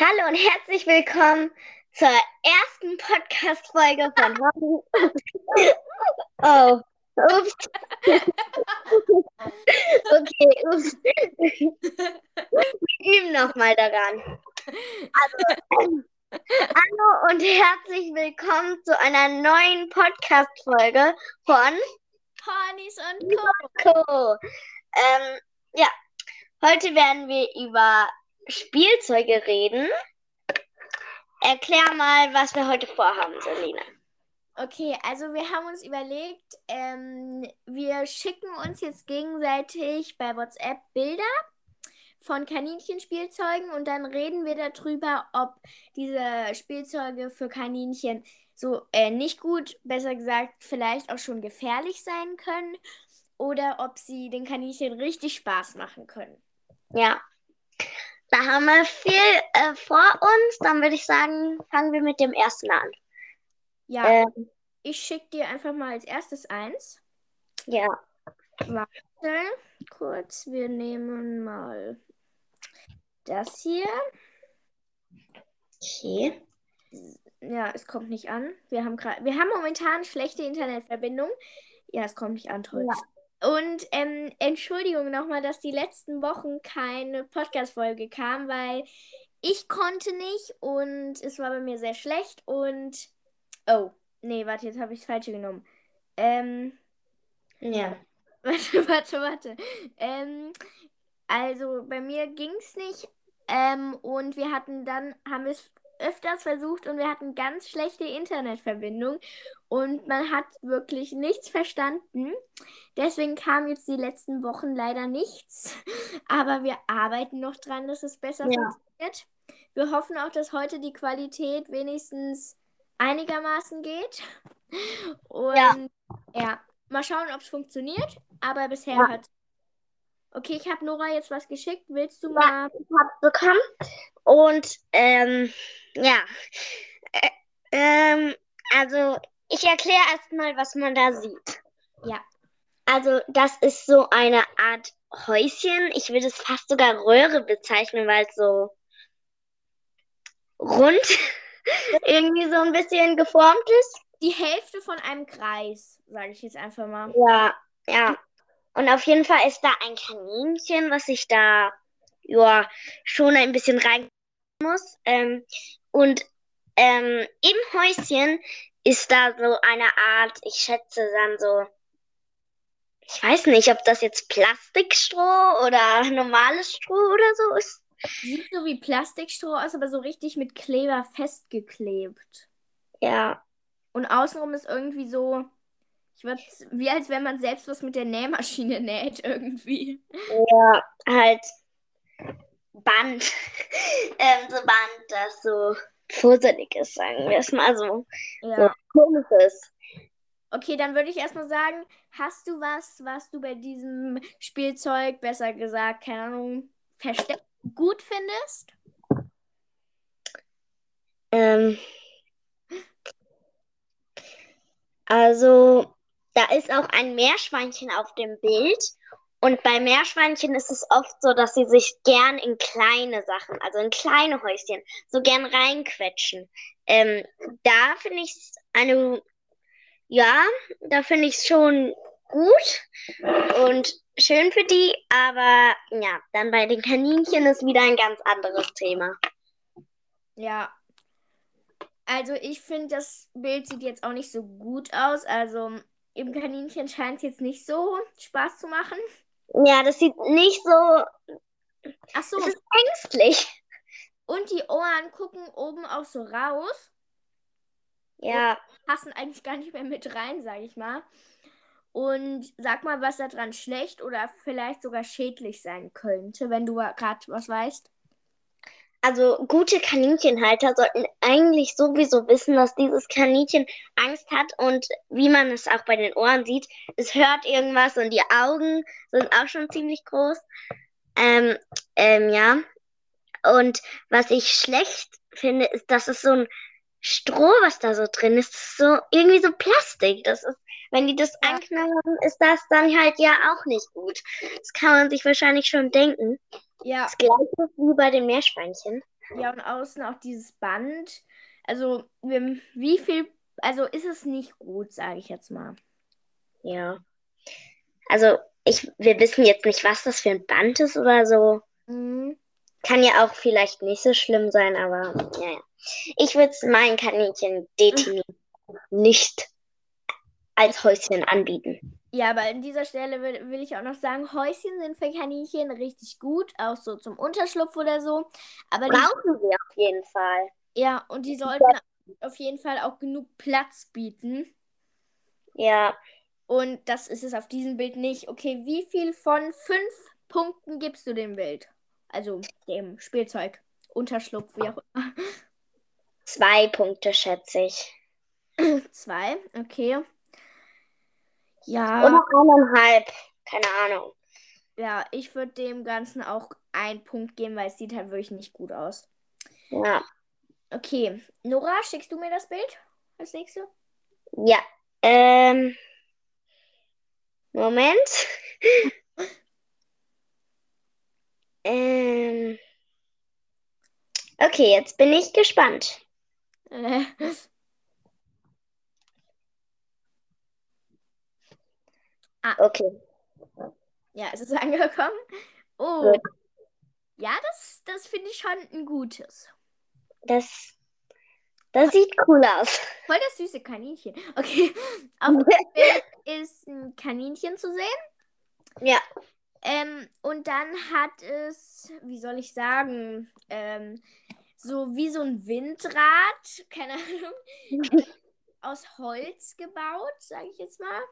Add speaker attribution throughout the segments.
Speaker 1: Hallo und herzlich willkommen zur ersten Podcast-Folge von Hobby. oh, ups. okay, ups. Wir üben nochmal daran. Also, hallo und herzlich willkommen zu einer neuen Podcast-Folge von
Speaker 2: Ponys und Co.
Speaker 1: Co. Ähm, ja, heute werden wir über Spielzeuge reden. Erklär mal, was wir heute vorhaben, Selina.
Speaker 2: Okay, also wir haben uns überlegt, ähm, wir schicken uns jetzt gegenseitig bei WhatsApp Bilder von Kaninchenspielzeugen und dann reden wir darüber, ob diese Spielzeuge für Kaninchen so äh, nicht gut, besser gesagt, vielleicht auch schon gefährlich sein können oder ob sie den Kaninchen richtig Spaß machen können.
Speaker 1: Ja, da haben wir viel äh, vor uns. Dann würde ich sagen, fangen wir mit dem ersten an.
Speaker 2: Ja,
Speaker 1: Ähm,
Speaker 2: ich schicke dir einfach mal als erstes eins.
Speaker 1: ja,
Speaker 2: Warte, kurz, wir nehmen mal das hier.
Speaker 1: okay.
Speaker 2: Ja, es kommt nicht an. Wir haben wir haben momentan schlechte Internetverbindung. Ja, es kommt nicht an, toll. Und ähm, Entschuldigung nochmal, dass die letzten Wochen keine Podcast-Folge kam, weil ich konnte nicht und es war bei mir sehr schlecht und oh, nee, warte, jetzt habe ich das falsche genommen. Ähm,
Speaker 1: Ja.
Speaker 2: Warte, warte, warte. Ähm, also bei mir ging es nicht. Ähm, und wir hatten dann, haben wir es öfters versucht und wir hatten ganz schlechte Internetverbindung und man hat wirklich nichts verstanden. Deswegen kam jetzt die letzten Wochen leider nichts. Aber wir arbeiten noch dran, dass es besser
Speaker 1: Ja.
Speaker 2: funktioniert. Wir hoffen auch, dass heute die Qualität wenigstens einigermaßen geht. Und
Speaker 1: Ja.
Speaker 2: ja, mal schauen, ob es funktioniert. Aber bisher
Speaker 1: Ja.
Speaker 2: hat. Okay, ich habe Nora jetzt was geschickt. Willst du
Speaker 1: Ja.
Speaker 2: mal.
Speaker 1: Ich hab's bekommen. Und ähm, ja. Ä- ähm, also, ich erkläre erstmal, was man da sieht.
Speaker 2: Ja.
Speaker 1: Also, das ist so eine Art Häuschen. Ich würde es fast sogar Röhre bezeichnen, weil es so rund irgendwie so ein bisschen geformt ist.
Speaker 2: Die Hälfte von einem Kreis, sage ich jetzt einfach mal.
Speaker 1: Ja, ja. Und auf jeden Fall ist da ein Kaninchen, was ich da ja schon ein bisschen rein muss. Ähm, und ähm, im Häuschen ist da so eine Art, ich schätze dann so, ich weiß nicht, ob das jetzt Plastikstroh oder normales Stroh oder so ist.
Speaker 2: Sieht so wie Plastikstroh aus, aber so richtig mit Kleber festgeklebt.
Speaker 1: Ja,
Speaker 2: Und außenrum ist irgendwie so, ich würde wie als wenn man selbst was mit der Nähmaschine näht irgendwie.
Speaker 1: ja, halt Band. ähm, so Band, das so fusselig ist, sagen wir es mal so. So
Speaker 2: Ja.
Speaker 1: komisch ist.
Speaker 2: Okay, dann würde ich erstmal sagen, hast du was, was du bei diesem Spielzeug, besser gesagt, keine Ahnung, versteckt gut findest?
Speaker 1: Ähm, also, da ist auch ein Meerschweinchen auf dem Bild. Und bei Meerschweinchen ist es oft so, dass sie sich gern in kleine Sachen, also in kleine Häuschen, so gern reinquetschen. Ähm, da finde ich es eine, ja, da finde ich es schon gut und schön für die, aber ja, dann bei den Kaninchen ist wieder ein ganz anderes Thema.
Speaker 2: Ja. Also ich finde, das Bild sieht jetzt auch nicht so gut aus. Also im Kaninchen scheint es jetzt nicht so Spaß zu machen.
Speaker 1: Ja, das sieht nicht so,
Speaker 2: Ach so,
Speaker 1: es ist ängstlich.
Speaker 2: und die Ohren gucken oben auch so raus.
Speaker 1: Ja,
Speaker 2: Passen eigentlich gar nicht mehr mit rein, sage ich mal. Und sag mal, was da dran schlecht oder vielleicht sogar schädlich sein könnte, wenn du gerade was weißt.
Speaker 1: Also gute Kaninchenhalter sollten eigentlich sowieso wissen, dass dieses Kaninchen Angst hat und wie man es auch bei den Ohren sieht, es hört irgendwas und die Augen sind auch schon ziemlich groß. Ähm, ähm, ja. Und was ich schlecht finde, ist, dass es so ein Stroh, was da so drin ist, ist so irgendwie so Plastik. Das ist, wenn die das
Speaker 2: Ja.
Speaker 1: anknabbern, ist das dann halt ja auch nicht gut. Das kann man sich wahrscheinlich schon denken.
Speaker 2: Ja,
Speaker 1: Das gleiche wie bei den Meerschweinchen.
Speaker 2: Ja, und außen auch dieses Band. Also, wie viel, also ist es nicht gut, sage ich jetzt mal.
Speaker 1: Ja. Also, ich, wir wissen jetzt nicht, was das für ein Band ist oder so.
Speaker 2: Mhm.
Speaker 1: Kann ja auch vielleicht nicht so schlimm sein, aber ja, ja. Ich würde es meinen Kaninchen definitiv nicht als Häuschen anbieten.
Speaker 2: Ja, aber an dieser Stelle will, will ich auch noch sagen, Häuschen sind für Kaninchen richtig gut, auch so zum Unterschlupf oder so. Aber die,
Speaker 1: Brauchen wir auf jeden Fall.
Speaker 2: ja, und die sollten auf jeden Fall auch genug Platz bieten.
Speaker 1: Ja,
Speaker 2: Und das ist es auf diesem Bild nicht. Okay, wie viel von fünf Punkten gibst du dem Bild? Also dem Spielzeug, Unterschlupf, wie auch immer.
Speaker 1: zwei Punkte schätze ich.
Speaker 2: Zwei, okay. Ja,
Speaker 1: Oder eineinhalb. Keine Ahnung.
Speaker 2: ja, ich würde dem Ganzen auch einen Punkt geben, weil es sieht halt wirklich nicht gut aus.
Speaker 1: Ja.
Speaker 2: Okay, Nora, schickst du mir das Bild als nächstes?
Speaker 1: Ja. Ähm. Moment. ähm. Okay, jetzt bin ich gespannt.
Speaker 2: Äh,
Speaker 1: Okay.
Speaker 2: ja, es ist angekommen. Oh,
Speaker 1: Gut.
Speaker 2: ja, das, das finde ich schon ein gutes.
Speaker 1: Das, das sieht cool aus.
Speaker 2: Voll das süße Kaninchen. Okay, auf dem Bild ist ein Kaninchen zu sehen.
Speaker 1: Ja.
Speaker 2: Ähm, und dann hat es, wie soll ich sagen, ähm, so wie so ein Windrad, keine Ahnung, aus Holz gebaut, sage ich jetzt mal.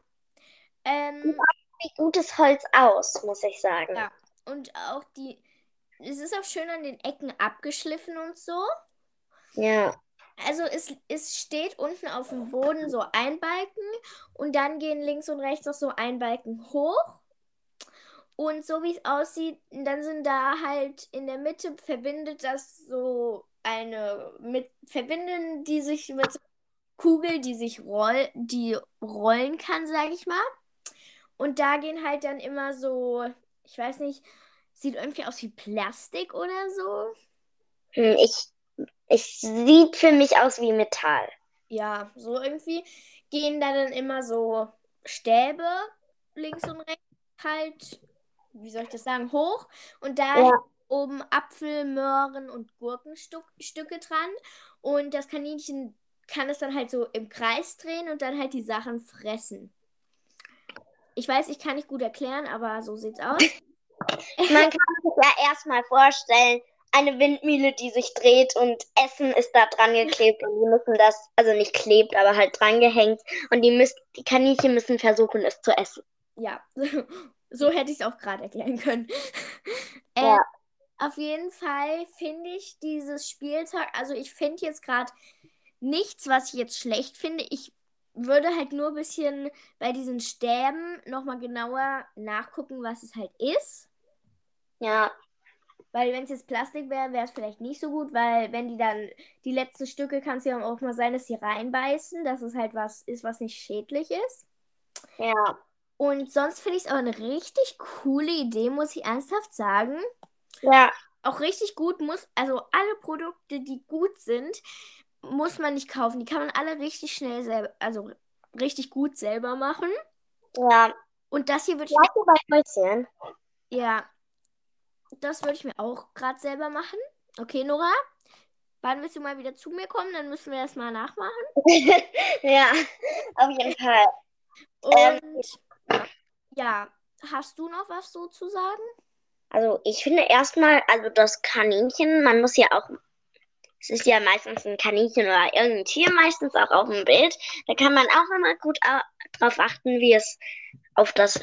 Speaker 2: Ähm,
Speaker 1: gutes Holz aus, muss ich sagen.
Speaker 2: Ja. und auch die, es ist auch schön an den Ecken abgeschliffen und so.
Speaker 1: Ja.
Speaker 2: Also es, es steht unten auf dem Boden so ein Balken und dann gehen links und rechts noch so ein Balken hoch. Und so wie es aussieht, dann sind da halt in der Mitte verbindet das so eine mit verbinden die sich mit so einer Kugel, die sich roll, die rollen kann, sage ich mal. Und da gehen halt dann immer so, ich weiß nicht, sieht irgendwie aus wie Plastik oder so.
Speaker 1: Hm, Ich, ich sieht für mich aus wie Metall.
Speaker 2: Ja, so irgendwie gehen da dann immer so Stäbe links und rechts halt, wie soll ich das sagen, hoch. Und da
Speaker 1: Ja.
Speaker 2: oben Apfel, Möhren und Gurkenstücke dran. Und das Kaninchen kann es dann halt so im Kreis drehen und dann halt die Sachen fressen. Ich weiß, ich kann nicht gut erklären, aber so sieht's aus.
Speaker 1: Man kann sich ja erstmal vorstellen, eine Windmühle, die sich dreht und Essen ist da dran geklebt und die müssen das, also nicht klebt, aber halt dran gehängt und die müssen, die Kaninchen müssen versuchen, es zu essen.
Speaker 2: Ja, so hätte ich es auch gerade erklären können. Äh,
Speaker 1: Ja.
Speaker 2: Auf jeden Fall finde ich dieses Spielzeug, also ich finde jetzt gerade nichts, was ich jetzt schlecht finde. Ich würde halt nur ein bisschen bei diesen Stäben nochmal genauer nachgucken, was es halt ist.
Speaker 1: Ja,
Speaker 2: Weil wenn es jetzt Plastik wäre, wäre es vielleicht nicht so gut, weil wenn die dann, die letzten Stücke kann es ja auch mal sein, dass sie reinbeißen, dass es halt was ist, was nicht schädlich ist.
Speaker 1: ja,
Speaker 2: Und sonst finde ich es aber eine richtig coole Idee, muss ich ernsthaft sagen.
Speaker 1: ja,
Speaker 2: Auch richtig gut muss, also alle Produkte, die gut sind, muss man nicht kaufen. Die kann man alle richtig schnell selber, also richtig gut selber machen.
Speaker 1: ja.
Speaker 2: Und das hier würde ich
Speaker 1: dir bei Häuschen.
Speaker 2: Ja, das würde ich mir auch gerade selber machen. Okay, Nora, wann willst du mal wieder zu mir kommen? Dann müssen wir das mal nachmachen.
Speaker 1: ja, auf jeden Fall.
Speaker 2: Und ja, hast du noch was so zu sagen?
Speaker 1: Also ich finde erstmal, also das Kaninchen, man muss ja auch, es ist ja meistens ein Kaninchen oder irgendein Tier, meistens auch auf dem Bild. Da kann man auch immer gut au- drauf achten, wie es auf das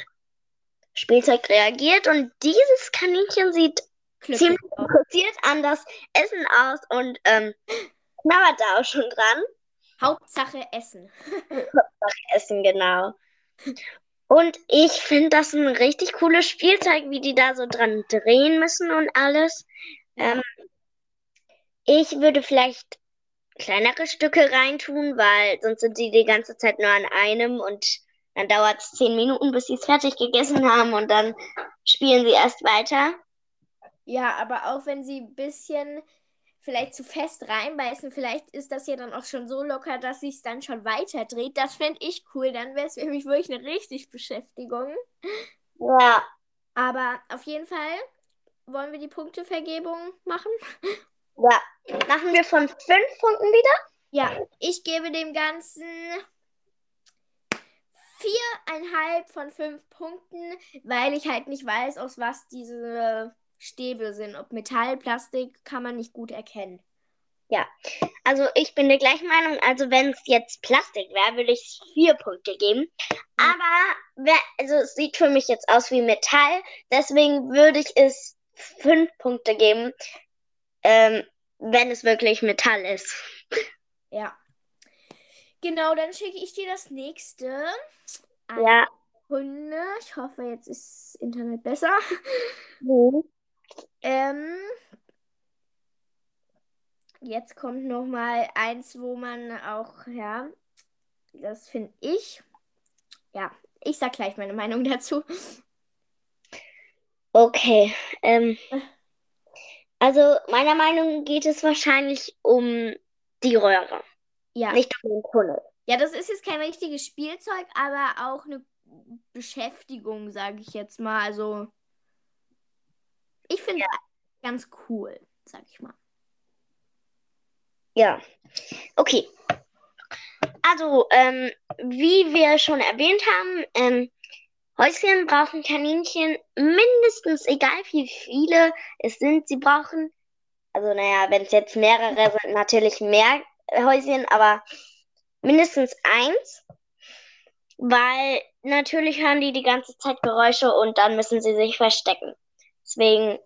Speaker 1: Spielzeug reagiert. Und dieses Kaninchen sieht
Speaker 2: Glücklich
Speaker 1: ziemlich interessiert an das Essen aus und ähm, knabbert da auch schon dran.
Speaker 2: Hauptsache Essen.
Speaker 1: Essen, genau. Und ich finde das ein richtig cooles Spielzeug, wie die da so dran drehen müssen und alles. Ähm, ich würde vielleicht kleinere Stücke reintun, weil sonst sind sie die ganze Zeit nur an einem und dann dauert es zehn Minuten, bis sie es fertig gegessen haben und dann spielen sie erst weiter.
Speaker 2: Ja, aber auch wenn sie ein bisschen vielleicht zu fest reinbeißen. Vielleicht ist das ja dann auch schon so locker, dass sich es dann schon weiter dreht. Das fände ich cool. Dann wäre es für mich wirklich eine richtig Beschäftigung.
Speaker 1: Ja.
Speaker 2: Aber auf jeden Fall wollen wir die Punktevergebung machen.
Speaker 1: Ja. Machen wir von fünf Punkten wieder?
Speaker 2: Ja, ich gebe dem Ganzen viereinhalb von fünf Punkten, weil ich halt nicht weiß, aus was diese Stäbe sind. Ob Metall, Plastik, kann man nicht gut erkennen.
Speaker 1: Ja, also ich bin der gleichen Meinung. Also wenn es jetzt Plastik wäre, würde ich vier Punkte geben. Aber wer, also es sieht für mich jetzt aus wie Metall. Deswegen würde ich es fünf Punkte geben, ähm, wenn es wirklich Metall ist.
Speaker 2: Ja. Genau, dann schicke ich dir das nächste.
Speaker 1: Eine ja.
Speaker 2: Hunde. Ich hoffe, jetzt ist das Internet besser.
Speaker 1: Mhm.
Speaker 2: Ähm, jetzt kommt noch mal eins, wo man auch, ja, das finde ich. Ja, ich sag gleich meine Meinung dazu.
Speaker 1: Okay. Ähm, also meiner Meinung geht es wahrscheinlich um die Röhre.
Speaker 2: Ja.
Speaker 1: Nicht um den Tunnel.
Speaker 2: Ja, das ist jetzt kein richtiges Spielzeug, aber auch eine Beschäftigung, sage ich jetzt mal. Also, ich finde ja. ganz cool, sag ich mal.
Speaker 1: Ja. Okay. Also, ähm, wie wir schon erwähnt haben, ähm, Häuschen brauchen Kaninchen mindestens, egal wie viele es sind, sie brauchen. Also, naja, wenn es jetzt mehrere sind, natürlich mehr Häuschen, aber mindestens eins, weil natürlich hören die die ganze Zeit Geräusche und dann müssen sie sich verstecken. Deswegen.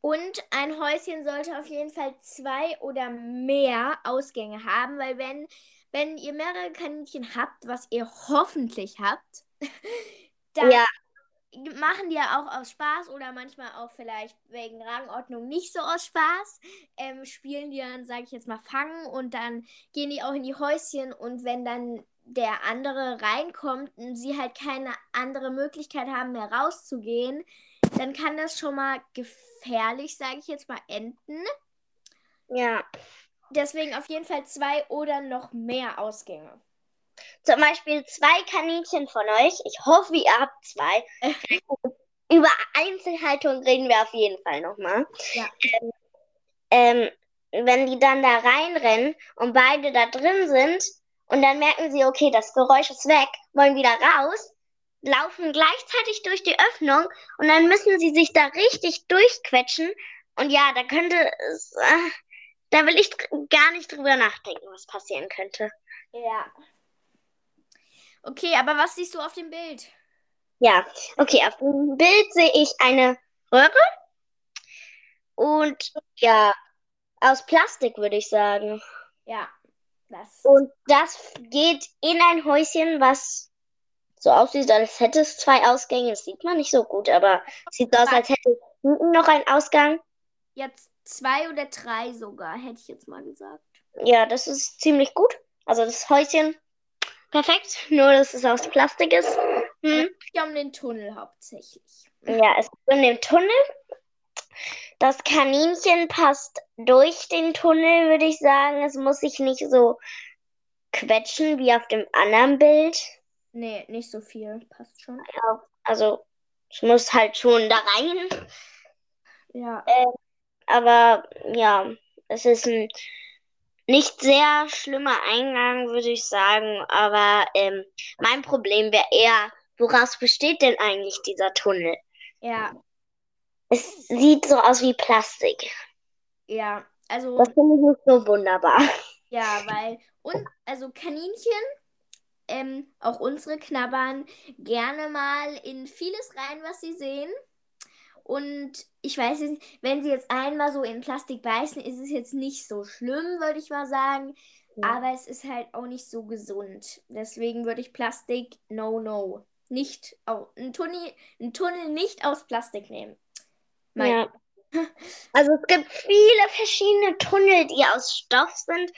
Speaker 2: Und ein Häuschen sollte auf jeden Fall zwei oder mehr Ausgänge haben, weil wenn, wenn ihr mehrere Kaninchen habt, was ihr hoffentlich habt, dann ja machen die ja auch aus Spaß oder manchmal auch vielleicht wegen Rangordnung nicht so aus Spaß. Ähm, spielen die dann, sage ich jetzt mal, fangen und dann gehen die auch in die Häuschen und wenn dann der andere reinkommt und sie halt keine andere Möglichkeit haben, mehr rauszugehen, dann kann das schon mal gefährlich, sage ich jetzt mal, enden.
Speaker 1: Ja.
Speaker 2: Deswegen auf jeden Fall zwei oder noch mehr Ausgänge
Speaker 1: zum Beispiel zwei Kaninchen von euch. Ich hoffe, ihr habt zwei. Über Einzelhaltung reden wir auf jeden Fall nochmal.
Speaker 2: Ja.
Speaker 1: Ähm, ähm, wenn die dann da reinrennen und beide da drin sind und dann merken sie, okay, das Geräusch ist weg, wollen wieder raus, laufen gleichzeitig durch die Öffnung und dann müssen sie sich da richtig durchquetschen. Und ja, da könnte es, äh, da will ich gar nicht drüber nachdenken, was passieren könnte.
Speaker 2: Ja. Okay, aber was siehst du auf dem Bild?
Speaker 1: Ja, okay, auf dem Bild sehe ich eine Röhre und ja, aus Plastik würde ich sagen.
Speaker 2: Ja, das.
Speaker 1: Und das geht in ein Häuschen, was so aussieht, als hätte es zwei Ausgänge. Das sieht man nicht so gut, aber sieht aus, als hätte es hinten noch einen Ausgang.
Speaker 2: Jetzt zwei oder drei sogar, hätte ich jetzt mal gesagt.
Speaker 1: Ja, das ist ziemlich gut. Also das Häuschen perfekt, nur dass es aus Plastik ist.
Speaker 2: Hm. Es geht um den Tunnel hauptsächlich.
Speaker 1: Ja, es geht um den Tunnel. Das Kaninchen passt durch den Tunnel, würde ich sagen. Es muss sich nicht so quetschen wie auf dem anderen Bild.
Speaker 2: Nee, nicht so viel. Passt schon.
Speaker 1: Ja, also es muss halt schon da rein.
Speaker 2: Ja.
Speaker 1: Äh, aber ja, es ist ein nicht sehr schlimmer Eingang, würde ich sagen. Aber ähm, mein Problem wäre eher, woraus besteht denn eigentlich dieser Tunnel?
Speaker 2: Ja.
Speaker 1: Es sieht so aus wie Plastik.
Speaker 2: Ja, also.
Speaker 1: Das finde ich nicht so wunderbar.
Speaker 2: Ja, weil, und, also Kaninchen, ähm, auch unsere knabbern gerne mal in vieles rein, was sie sehen. Und ich weiß nicht, wenn sie jetzt einmal so in Plastik beißen, ist es jetzt nicht so schlimm, würde ich mal sagen. Ja. Aber es ist halt auch nicht so gesund. Deswegen würde ich Plastik, no, no. Nicht, oh, ein, Tunnel, ein Tunnel nicht aus Plastik nehmen.
Speaker 1: Mein. Ja. Also es gibt viele verschiedene Tunnel, die aus Stoff sind.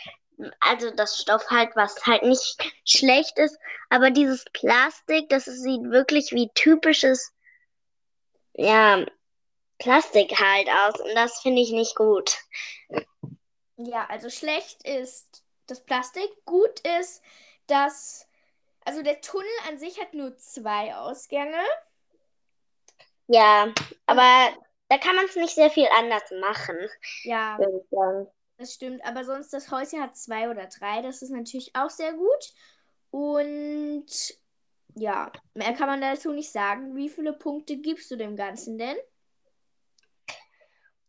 Speaker 1: Also das Stoff halt, was halt nicht schlecht ist. Aber dieses Plastik, das sieht wirklich wie typisches ja, Plastik halt aus und das finde ich nicht gut.
Speaker 2: Ja, also schlecht ist das Plastik. Gut ist, dass. Also der Tunnel an sich hat nur zwei Ausgänge.
Speaker 1: Ja, aber da kann man es nicht sehr viel anders machen.
Speaker 2: Ja, das stimmt. Aber sonst das Häuschen hat zwei oder drei. Das ist natürlich auch sehr gut. Und ja, mehr kann man dazu nicht sagen. Wie viele Punkte gibst du dem Ganzen denn?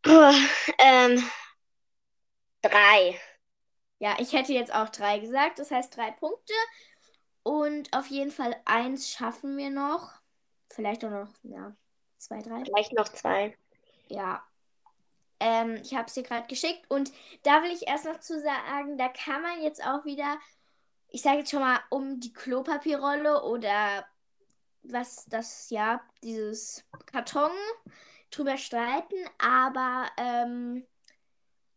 Speaker 1: Puh, ähm, drei.
Speaker 2: Ja, ich hätte jetzt auch drei gesagt. Das heißt drei Punkte. Und auf jeden Fall eins schaffen wir noch. Vielleicht auch noch, ja, zwei, drei.
Speaker 1: Vielleicht noch zwei.
Speaker 2: Ja. Ähm, ich habe es dir gerade geschickt. Und da will ich erst noch zu sagen, da kann man jetzt auch wieder, ich sage jetzt schon mal, um die Klopapierrolle oder was das, ja, dieses Karton drüber streiten. Aber ähm,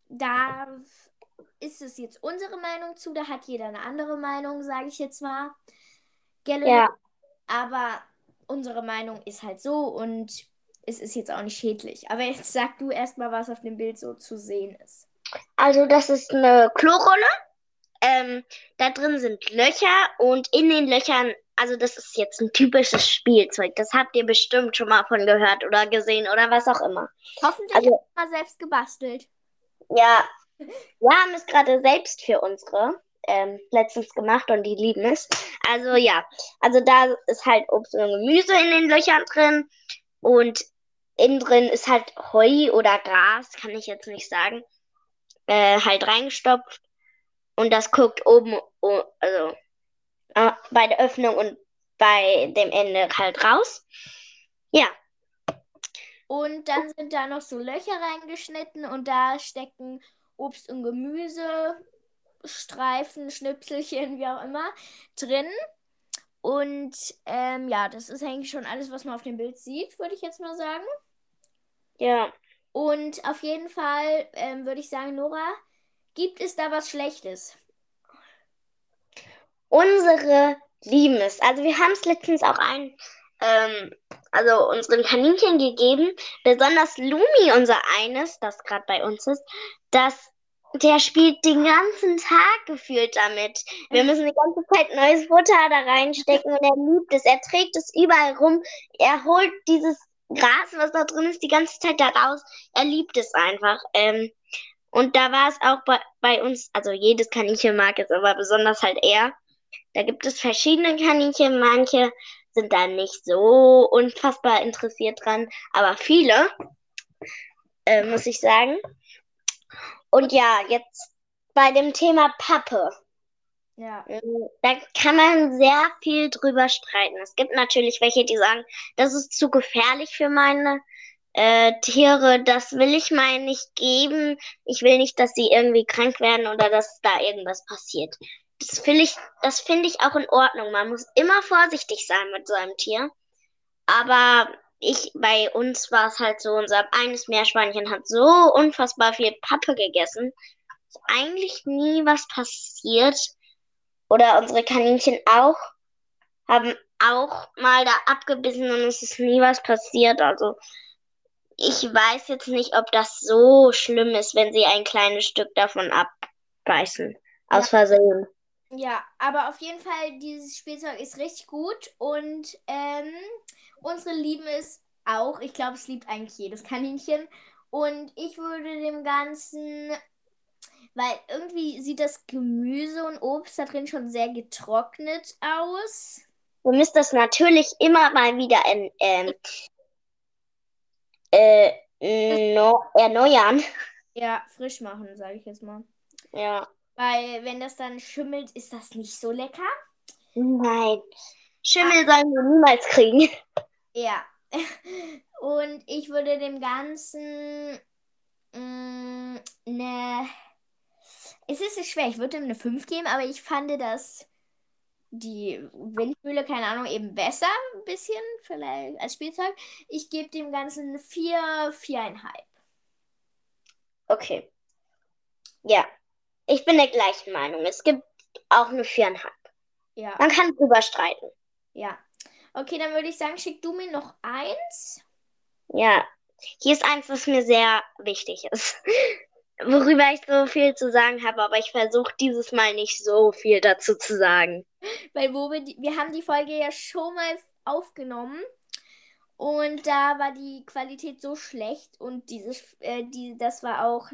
Speaker 2: da ist es jetzt unsere Meinung zu, da hat jeder eine andere Meinung, sage ich jetzt mal. Gell?
Speaker 1: Ja.
Speaker 2: Aber unsere Meinung ist halt so und es ist jetzt auch nicht schädlich. Aber jetzt sag du erstmal, was auf dem Bild so zu sehen ist.
Speaker 1: Also das ist eine Klorolle. Ähm, da drin sind Löcher und in den Löchern, also das ist jetzt ein typisches Spielzeug. Das habt ihr bestimmt schon mal von gehört oder gesehen oder was auch immer.
Speaker 2: Hoffentlich
Speaker 1: Also-
Speaker 2: mal selbst gebastelt.
Speaker 1: Ja, wir haben es gerade selbst für unsere ähm, letztens gemacht und die lieben es. Also ja, also da ist halt Obst und Gemüse in den Löchern drin und innen drin ist halt Heu oder Gras, kann ich jetzt nicht sagen, äh, halt reingestopft und das guckt oben, also äh, bei der Öffnung und bei dem Ende halt raus. Ja,
Speaker 2: Und dann sind da noch so Löcher reingeschnitten und da stecken Obst und Gemüse, Streifen, Schnipselchen, wie auch immer, drin. Und ähm, ja, das ist eigentlich schon alles, was man auf dem Bild sieht, würde ich jetzt mal sagen.
Speaker 1: ja.
Speaker 2: Und auf jeden Fall ähm, würde ich sagen, Nora, gibt es da was Schlechtes?
Speaker 1: Unsere lieben es. Also wir haben es letztens auch ein, ähm, also unseren Kaninchen gegeben. Besonders Lumi, unser eines, das gerade bei uns ist, das, der spielt den ganzen Tag gefühlt damit. Wir müssen die ganze Zeit neues Futter da reinstecken und er liebt es. Er trägt es überall rum. Er holt dieses Gras, was da drin ist, die ganze Zeit da raus. Er liebt es einfach. Ähm, und da war es auch bei, bei uns, also jedes Kaninchen mag es, aber besonders halt er. Da gibt es verschiedene Kaninchen, manche sind da nicht so unfassbar interessiert dran, aber viele, äh, muss ich sagen. Und ja, jetzt bei dem Thema Pappe.
Speaker 2: Ja.
Speaker 1: Ähm, Da kann man sehr viel drüber streiten. Es gibt natürlich welche, die sagen, das ist zu gefährlich für meine äh, Tiere, das will ich meinen nicht geben. Ich will nicht, dass sie irgendwie krank werden oder dass da irgendwas passiert. Das finde ich, das finde ich auch in Ordnung. Man muss immer vorsichtig sein mit so einem Tier. Aber ich, bei uns war es halt so, unser eines Meerschweinchen hat so unfassbar viel Pappe gegessen. Ist eigentlich nie was passiert. Oder unsere Kaninchen auch, haben auch mal da abgebissen und es ist nie was passiert. Also ich weiß jetzt nicht, ob das so schlimm ist, wenn sie ein kleines Stück davon abbeißen. Aus Versehen.
Speaker 2: Ja, aber auf jeden Fall, dieses Spielzeug ist richtig gut und ähm, unsere lieben es auch. Ich glaube, es liebt eigentlich jedes Kaninchen. Und ich würde dem Ganzen, weil irgendwie sieht das Gemüse und Obst da drin schon sehr getrocknet aus.
Speaker 1: Du müsst das natürlich immer mal wieder in, ähm, äh, no, erneuern.
Speaker 2: Ja, frisch machen, sage ich jetzt mal.
Speaker 1: Ja.
Speaker 2: Weil wenn das dann schimmelt, ist das nicht so lecker.
Speaker 1: Nein. Schimmel sollen wir niemals kriegen.
Speaker 2: Ja. Und ich würde dem Ganzen mh, eine. Es ist schwer, ich würde ihm eine 5 geben, aber ich fand das die Windmühle, keine Ahnung, eben besser, ein bisschen vielleicht als Spielzeug. Ich gebe dem Ganzen eine 4, 4,5.
Speaker 1: Okay. Ja. Ich bin der gleichen Meinung. Es gibt auch eine viereinhalb.
Speaker 2: Ja,
Speaker 1: Man kann drüber streiten.
Speaker 2: ja. Okay, dann würde ich sagen, schick du mir noch eins.
Speaker 1: Ja. hier ist eins, was mir sehr wichtig ist. Worüber ich so viel zu sagen habe, aber ich versuche dieses Mal nicht so viel dazu zu sagen.
Speaker 2: Weil wo wir, die, wir haben die Folge ja schon mal aufgenommen und da war die Qualität so schlecht und dieses, äh, die, das war auch,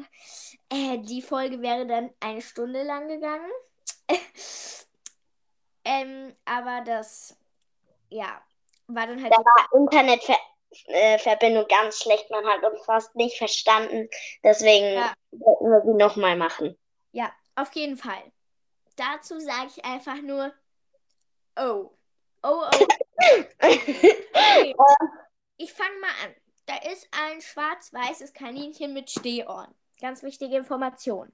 Speaker 2: äh, die Folge wäre dann eine Stunde lang gegangen. ähm, aber das, ja, war dann halt.
Speaker 1: Da war Internetverbindung ganz schlecht, man hat uns fast nicht verstanden. Deswegen ja. wollten wir sie nochmal machen.
Speaker 2: Ja, auf jeden Fall. Dazu sage ich einfach nur, oh. Oh, oh. Okay. Ich fange mal an. Da ist ein schwarz-weißes Kaninchen mit Stehohren. Ganz wichtige Information.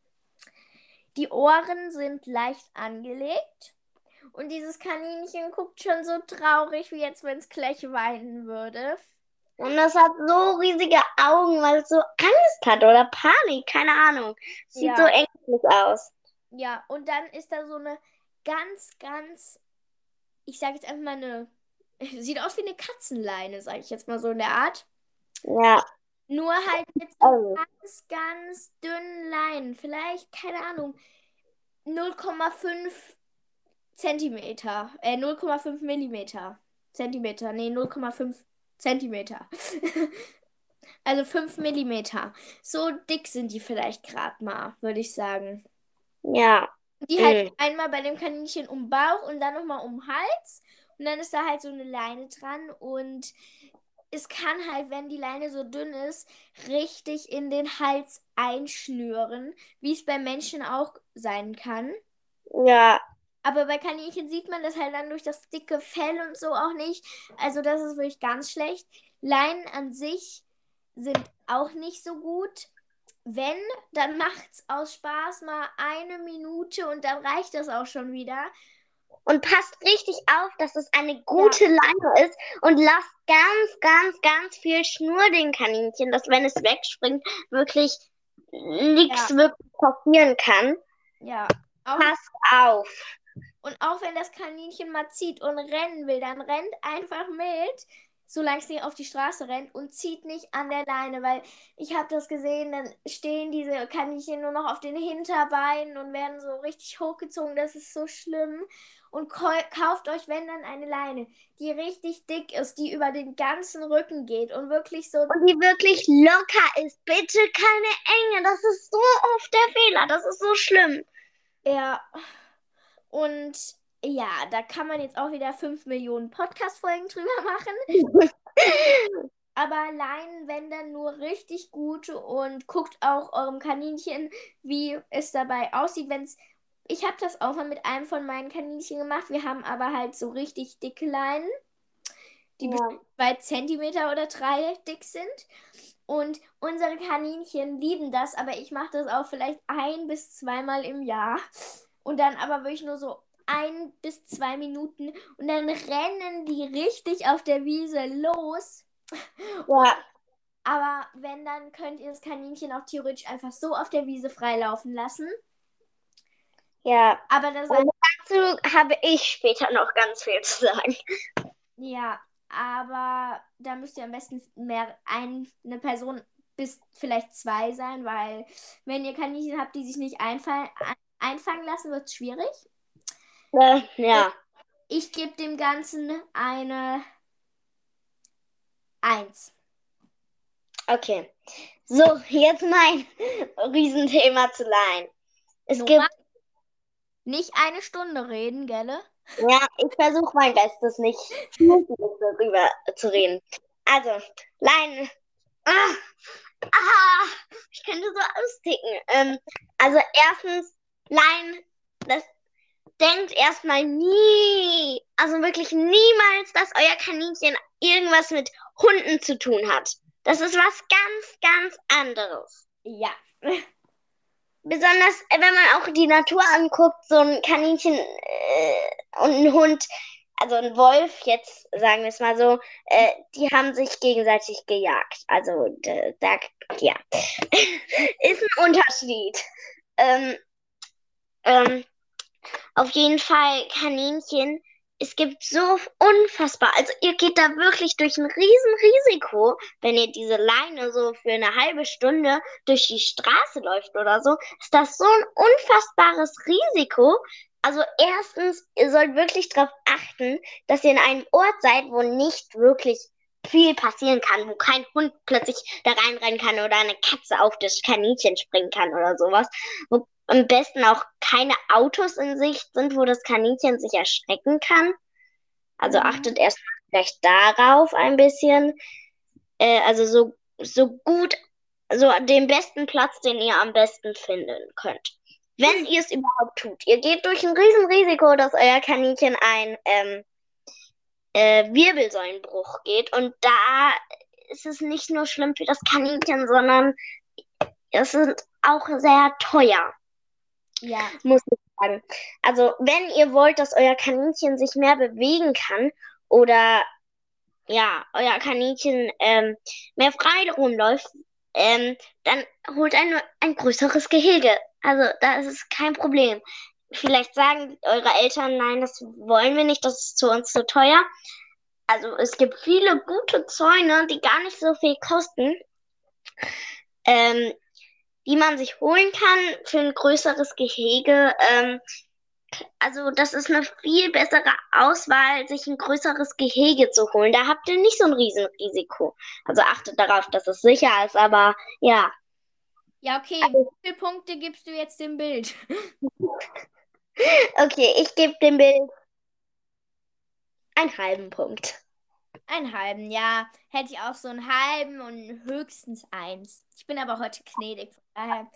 Speaker 2: Die Ohren sind leicht angelegt. Und dieses Kaninchen guckt schon so traurig, wie jetzt, wenn es gleich weinen würde.
Speaker 1: Und das hat so riesige Augen, weil es so Angst hat oder Panik, keine Ahnung. Sieht ja. so ängstlich aus.
Speaker 2: Ja, und dann ist da so eine ganz, ganz, ich sage jetzt einfach mal eine Sieht aus wie eine Katzenleine, sage ich jetzt mal so in der Art.
Speaker 1: Ja.
Speaker 2: Nur halt mit so oh. ganz, ganz dünnen Leinen. Vielleicht, keine Ahnung, 0,5 Zentimeter. Äh, 0,5 Millimeter. Zentimeter. Nee, 0,5 Zentimeter. also 5 Millimeter. So dick sind die vielleicht gerade mal, würde ich sagen.
Speaker 1: Ja.
Speaker 2: Die halt mhm. einmal bei dem Kaninchen um Bauch und dann nochmal um Hals und dann ist da halt so eine Leine dran und es kann halt, wenn die Leine so dünn ist, richtig in den Hals einschnüren, wie es bei Menschen auch sein kann.
Speaker 1: Ja.
Speaker 2: Aber bei Kaninchen sieht man das halt dann durch das dicke Fell und so auch nicht. Also das ist wirklich ganz schlecht. Leinen an sich sind auch nicht so gut. Wenn, dann macht es aus Spaß mal eine Minute und dann reicht das auch schon wieder
Speaker 1: und passt richtig auf, dass es eine gute ja. Leine ist und lasst ganz, ganz, ganz viel Schnur den Kaninchen, dass wenn es wegspringt, wirklich nichts ja. wirklich passieren kann.
Speaker 2: Ja.
Speaker 1: Auch passt auf.
Speaker 2: Und auch wenn das Kaninchen mal zieht und rennen will, dann rennt einfach mit, solange es nicht auf die Straße rennt und zieht nicht an der Leine, weil ich habe das gesehen, dann stehen diese Kaninchen nur noch auf den Hinterbeinen und werden so richtig hochgezogen. Das ist so schlimm und kauft euch, wenn dann, eine Leine, die richtig dick ist, die über den ganzen Rücken geht und wirklich so.
Speaker 1: Und die wirklich locker ist. Bitte keine Enge. Das ist so oft der Fehler. Das ist so schlimm.
Speaker 2: Ja. Und ja, da kann man jetzt auch wieder 5 Millionen Podcast-Folgen drüber machen. Aber Leinen, wenn dann nur richtig gut und guckt auch eurem Kaninchen, wie es dabei aussieht, wenn es ich habe das auch mal mit einem von meinen Kaninchen gemacht. Wir haben aber halt so richtig dicke Leinen, die ja. zwei Zentimeter oder drei dick sind. Und unsere Kaninchen lieben das, aber ich mache das auch vielleicht ein bis zweimal im Jahr. Und dann aber wirklich nur so ein bis zwei Minuten. Und dann rennen die richtig auf der Wiese los.
Speaker 1: Ja.
Speaker 2: Aber wenn, dann könnt ihr das Kaninchen auch theoretisch einfach so auf der Wiese freilaufen lassen.
Speaker 1: Ja.
Speaker 2: Aber das
Speaker 1: Und dazu habe ich später noch ganz viel zu sagen.
Speaker 2: Ja, aber da müsst ihr am besten mehr ein, eine Person bis vielleicht zwei sein, weil wenn ihr Kaninchen habt, die sich nicht einfallen, einfangen lassen, wird es schwierig.
Speaker 1: Äh, ja.
Speaker 2: Ich gebe dem Ganzen eine Eins.
Speaker 1: Okay. So, jetzt mein Riesenthema zu leihen. Es Nummer gibt
Speaker 2: nicht eine Stunde reden, gell?
Speaker 1: Ja, ich versuche mein Bestes, nicht darüber zu reden. Also, Leine. Ah, ah, ich könnte so austicken. Ähm, also, erstens, Lein, das denkt erstmal nie, also wirklich niemals, dass euer Kaninchen irgendwas mit Hunden zu tun hat. Das ist was ganz, ganz anderes.
Speaker 2: Ja.
Speaker 1: besonders äh, wenn man auch die Natur anguckt, so ein Kaninchen äh, und ein Hund, also ein Wolf, jetzt sagen wir es mal so, äh, die haben sich gegenseitig gejagt. Also da, ja, ist ein Unterschied. Ähm, ähm, auf jeden Fall Kaninchen es gibt so unfassbar, also ihr geht da wirklich durch ein Riesenrisiko, wenn ihr diese Leine so für eine halbe Stunde durch die Straße läuft oder so, ist das so ein unfassbares Risiko. Also erstens, ihr sollt wirklich darauf achten, dass ihr in einem Ort seid, wo nicht wirklich viel passieren kann, wo kein Hund plötzlich da reinrennen kann oder eine Katze auf das Kaninchen springen kann oder sowas, wo am besten auch keine Autos in Sicht sind, wo das Kaninchen sich erschrecken kann. Also mhm. achtet erstmal vielleicht darauf ein bisschen. Äh, also so, so gut, so den besten Platz, den ihr am besten finden könnt. Wenn ihr es überhaupt tut. Ihr geht durch ein Riesenrisiko, dass euer Kaninchen ein ähm, äh, Wirbelsäulenbruch geht. Und da ist es nicht nur schlimm für das Kaninchen, sondern es ist auch sehr teuer.
Speaker 2: Ja.
Speaker 1: Muss ich sagen. Also, wenn ihr wollt, dass euer Kaninchen sich mehr bewegen kann oder ja, euer Kaninchen ähm, mehr frei rumläuft, ähm, dann holt ein, ein größeres Gehege. Also, da ist es kein Problem. Vielleicht sagen eure Eltern, nein, das wollen wir nicht, das ist zu uns zu teuer. Also, es gibt viele gute Zäune, die gar nicht so viel kosten. Ähm, die man sich holen kann für ein größeres Gehege. Ähm, also das ist eine viel bessere Auswahl, sich ein größeres Gehege zu holen. Da habt ihr nicht so ein Riesenrisiko. Also achtet darauf, dass es sicher ist, aber ja.
Speaker 2: Ja, okay. Also, Wie viele Punkte gibst du jetzt dem Bild?
Speaker 1: okay, ich gebe dem Bild einen halben Punkt.
Speaker 2: Einen halben, ja. Hätte ich auch so einen halben und höchstens eins. Ich bin aber heute gnädig.
Speaker 1: Daher.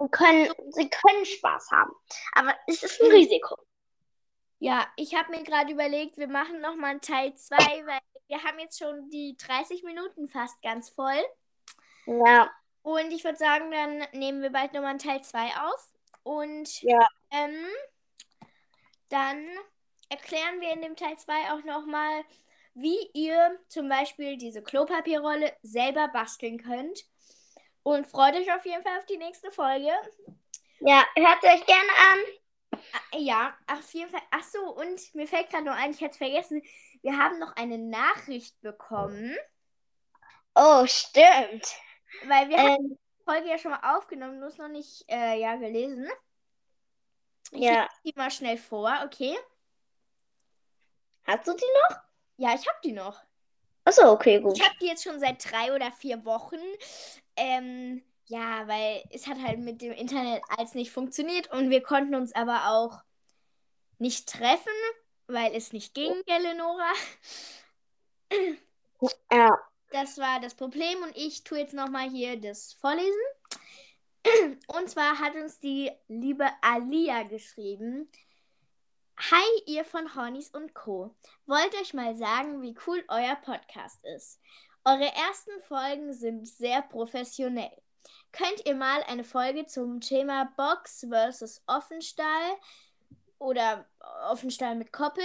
Speaker 1: Sie können, sie können Spaß haben. Aber es ist ein hm. Risiko.
Speaker 2: Ja, ich habe mir gerade überlegt, wir machen nochmal Teil 2, weil wir haben jetzt schon die 30 Minuten fast ganz voll.
Speaker 1: Ja.
Speaker 2: Und ich würde sagen, dann nehmen wir bald nochmal Teil 2 auf. Und
Speaker 1: ja.
Speaker 2: ähm, dann erklären wir in dem Teil 2 auch nochmal, wie ihr zum Beispiel diese Klopapierrolle selber basteln könnt. Und freut euch auf jeden Fall auf die nächste Folge.
Speaker 1: Ja, hört euch gerne an.
Speaker 2: Ah, ja, auf jeden Fall. Ach so, und mir fällt gerade noch ein, ich hätte es vergessen. Wir haben noch eine Nachricht bekommen.
Speaker 1: Oh, stimmt.
Speaker 2: Weil wir ähm, haben die Folge ja schon mal aufgenommen, nur ist noch nicht äh, ja, gelesen. Ich
Speaker 1: ja.
Speaker 2: die mal schnell vor, okay?
Speaker 1: Hast du die noch?
Speaker 2: Ja, ich habe die noch.
Speaker 1: Achso, okay, gut.
Speaker 2: Ich habe die jetzt schon seit drei oder vier Wochen. Ähm, ja, weil es hat halt mit dem Internet alles nicht funktioniert und wir konnten uns aber auch nicht treffen, weil es nicht ging, Eleonora.
Speaker 1: Ja.
Speaker 2: Das war das Problem und ich tue jetzt nochmal hier das Vorlesen. Und zwar hat uns die liebe Alia geschrieben. Hi, ihr von Hornies und Co. Wollt euch mal sagen, wie cool euer Podcast ist. Eure ersten Folgen sind sehr professionell. Könnt ihr mal eine Folge zum Thema Box versus Offenstall oder Offenstall mit Koppel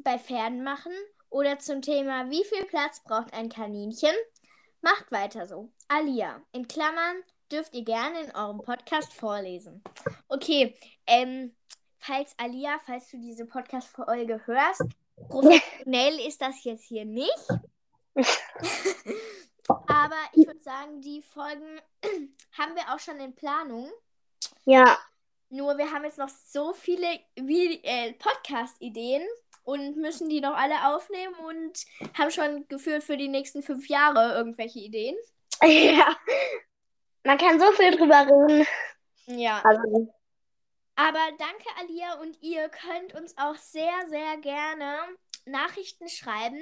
Speaker 2: bei Pferden machen? Oder zum Thema, wie viel Platz braucht ein Kaninchen? Macht weiter so. Alia, in Klammern, dürft ihr gerne in eurem Podcast vorlesen. Okay, ähm, falls Alia, falls du diese Podcast-Folge hörst, professionell ist das jetzt hier nicht. Aber ich würde sagen, die Folgen haben wir auch schon in Planung.
Speaker 1: Ja.
Speaker 2: Nur wir haben jetzt noch so viele äh, Podcast-Ideen und müssen die noch alle aufnehmen und haben schon gefühlt für die nächsten fünf Jahre irgendwelche Ideen.
Speaker 1: Ja. Man kann so viel drüber reden.
Speaker 2: Ja.
Speaker 1: Also.
Speaker 2: Aber danke, Alia, und ihr könnt uns auch sehr, sehr gerne Nachrichten schreiben.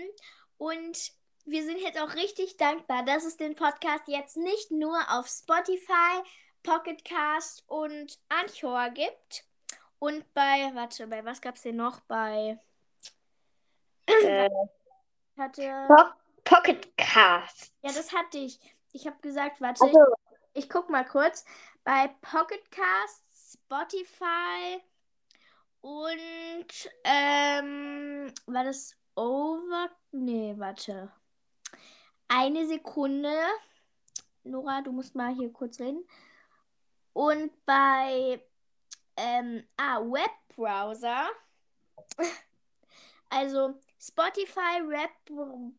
Speaker 2: Und wir sind jetzt auch richtig dankbar, dass es den Podcast jetzt nicht nur auf Spotify, Pocketcast und Anchor gibt. Und bei, warte, bei was gab es denn noch? Bei.
Speaker 1: Äh,
Speaker 2: hatte.
Speaker 1: Po Pocketcast.
Speaker 2: Ja, das hatte ich. Ich habe gesagt, warte,
Speaker 1: also.
Speaker 2: Ich, guck mal kurz. Bei Pocketcast Spotify und ähm, war das Over? Nee, warte. Eine Sekunde. Nora, du musst mal hier kurz reden. Und bei ähm, ah, Webbrowser. Also Spotify, Rap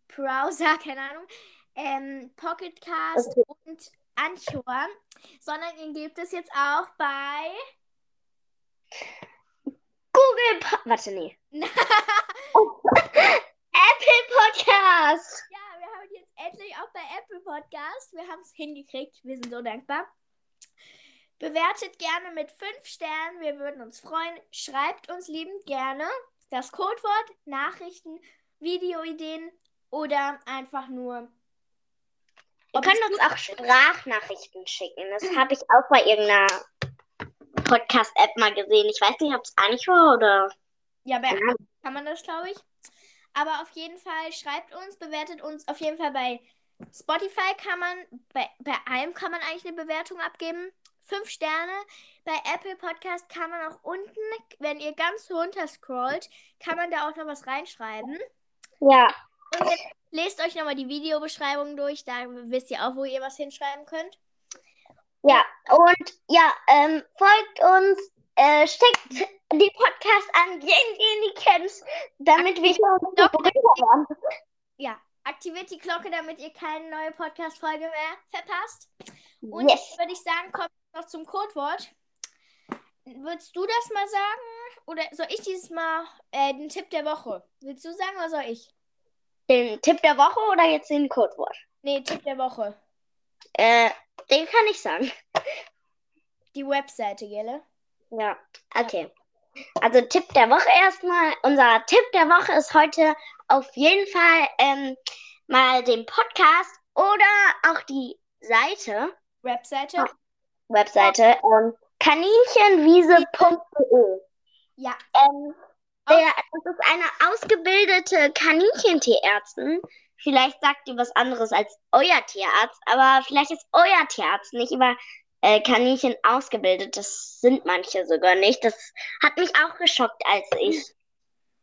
Speaker 2: Browser, keine Ahnung, ähm, Pocket Cast
Speaker 1: Okay.
Speaker 2: und Anchor, sondern ihn gibt es jetzt auch bei
Speaker 1: Google, po warte, nee. Apple Podcast.
Speaker 2: Ja, wir haben jetzt endlich auch bei Apple Podcast. Wir haben es hingekriegt. Wir sind so dankbar. Bewertet gerne mit 5 Sternen. Wir würden uns freuen. Schreibt uns liebend gerne das Codewort, Nachrichten, Videoideen oder einfach nur.
Speaker 1: Ihr könnt uns auch Sprachnachrichten schicken. Das habe ich auch bei irgendeiner Podcast-App mal gesehen. Ich weiß nicht, ob es Anchor oder.
Speaker 2: Ja, bei
Speaker 1: Ja.
Speaker 2: kann man das, glaube ich. Aber auf jeden Fall schreibt uns, bewertet uns auf jeden Fall bei Spotify kann man, bei, bei allem kann man eigentlich eine Bewertung abgeben. Fünf Sterne. Bei Apple Podcast kann man auch unten, wenn ihr ganz runter scrollt, kann man da auch noch was reinschreiben.
Speaker 1: Ja.
Speaker 2: Und jetzt lest euch nochmal die Videobeschreibung durch, da wisst ihr auch, wo ihr was hinschreiben könnt.
Speaker 1: Ja. Und ja, ähm, folgt uns, äh, steckt die Podcast an, jeden, den ihr kennt, damit wir hier unsere.
Speaker 2: Ja, aktiviert die Glocke, damit ihr keine neue Podcast-Folge mehr verpasst. Und
Speaker 1: Yes.
Speaker 2: würde ich sagen, kommt noch zum Codewort. Willst du das mal sagen? Oder soll ich dieses Mal äh, den Tipp der Woche? Willst du sagen oder soll ich?
Speaker 1: Den Tipp der Woche oder jetzt den Codewort?
Speaker 2: Nee, Tipp der Woche.
Speaker 1: Äh, den kann ich sagen.
Speaker 2: Die Webseite, gell?
Speaker 1: Ja, okay. Also Tipp der Woche erstmal. Unser Tipp der Woche ist heute auf jeden Fall ähm, mal den Podcast oder auch die Seite,
Speaker 2: Webseite?
Speaker 1: Webseite, ähm, kaninchenwiese.de.
Speaker 2: Ja.
Speaker 1: Ähm, der, das ist eine ausgebildete Kaninchentierärztin. Vielleicht sagt ihr was anderes als euer Tierarzt, aber vielleicht ist euer Tierarzt nicht über äh, Kaninchen ausgebildet. Das sind manche sogar nicht. Das hat mich auch geschockt, als ich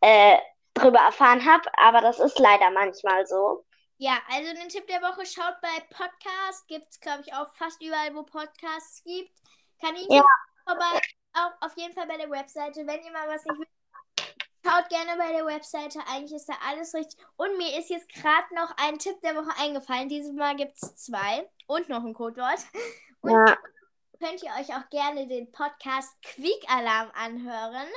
Speaker 1: äh, drüber erfahren habe, aber das ist leider manchmal so.
Speaker 2: Ja, also den Tipp der Woche schaut bei Podcast. Gibt es, glaube ich, auch fast überall, wo Podcasts gibt. Kaninchen
Speaker 1: Ja.
Speaker 2: vorbei. Auch auf jeden Fall bei der Webseite. Wenn ihr mal was nicht wisst, schaut gerne bei der Webseite. Eigentlich ist da alles richtig. Und mir ist jetzt gerade noch ein Tipp der Woche eingefallen. Dieses Mal gibt es zwei und noch ein Codewort. Und
Speaker 1: Ja,
Speaker 2: könnt ihr euch auch gerne den Podcast Quick Alarm anhören.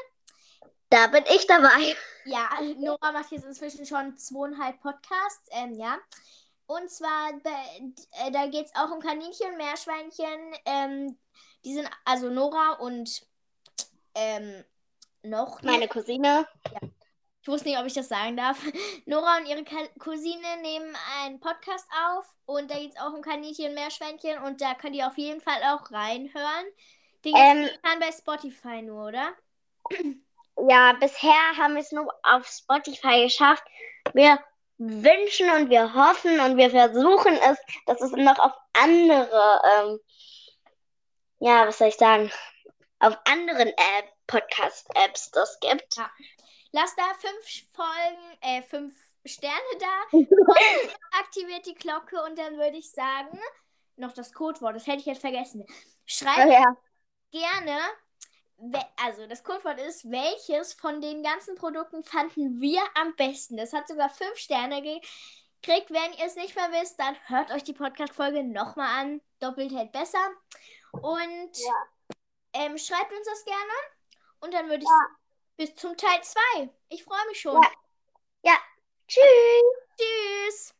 Speaker 1: da bin ich dabei.
Speaker 2: Ja, Nora macht jetzt inzwischen schon zweieinhalb Podcasts, ähm, ja. Und zwar, äh, da geht es auch um Kaninchen, Meerschweinchen. Ähm, die sind, also Nora und ähm, noch.
Speaker 1: Meine Cousine.
Speaker 2: Ich wusste nicht, ob ich das sagen darf. Nora und ihre Cousine nehmen einen Podcast auf und da geht es auch um Kaninchen, Meerschweinchen und da könnt ihr auf jeden Fall auch reinhören. Den
Speaker 1: Ähm,
Speaker 2: kann bei Spotify nur, oder?
Speaker 1: Ja, bisher haben wir es nur auf Spotify geschafft. Wir wünschen und wir hoffen und wir versuchen es, dass es noch auf andere, ähm, ja, was soll ich sagen, auf anderen App, Podcast-Apps das gibt.
Speaker 2: Ja. Lasst da fünf Folgen, äh, fünf Sterne da. Und aktiviert die Glocke und dann würde ich sagen, noch das Codewort, das hätte ich jetzt vergessen. Schreibt
Speaker 1: ja.
Speaker 2: gerne, also das Codewort ist, welches von den ganzen Produkten fanden wir am besten? Das hat sogar fünf Sterne gekriegt. Wenn ihr es nicht mehr wisst, dann hört euch die Podcast-Folge nochmal an. Doppelt hält besser. Und
Speaker 1: Ja.
Speaker 2: ähm, schreibt uns das gerne. Und dann würde ich
Speaker 1: Ja.
Speaker 2: bis zum Teil 2. Ich freue mich schon.
Speaker 1: Ja. Tschüss.
Speaker 2: Tschüss.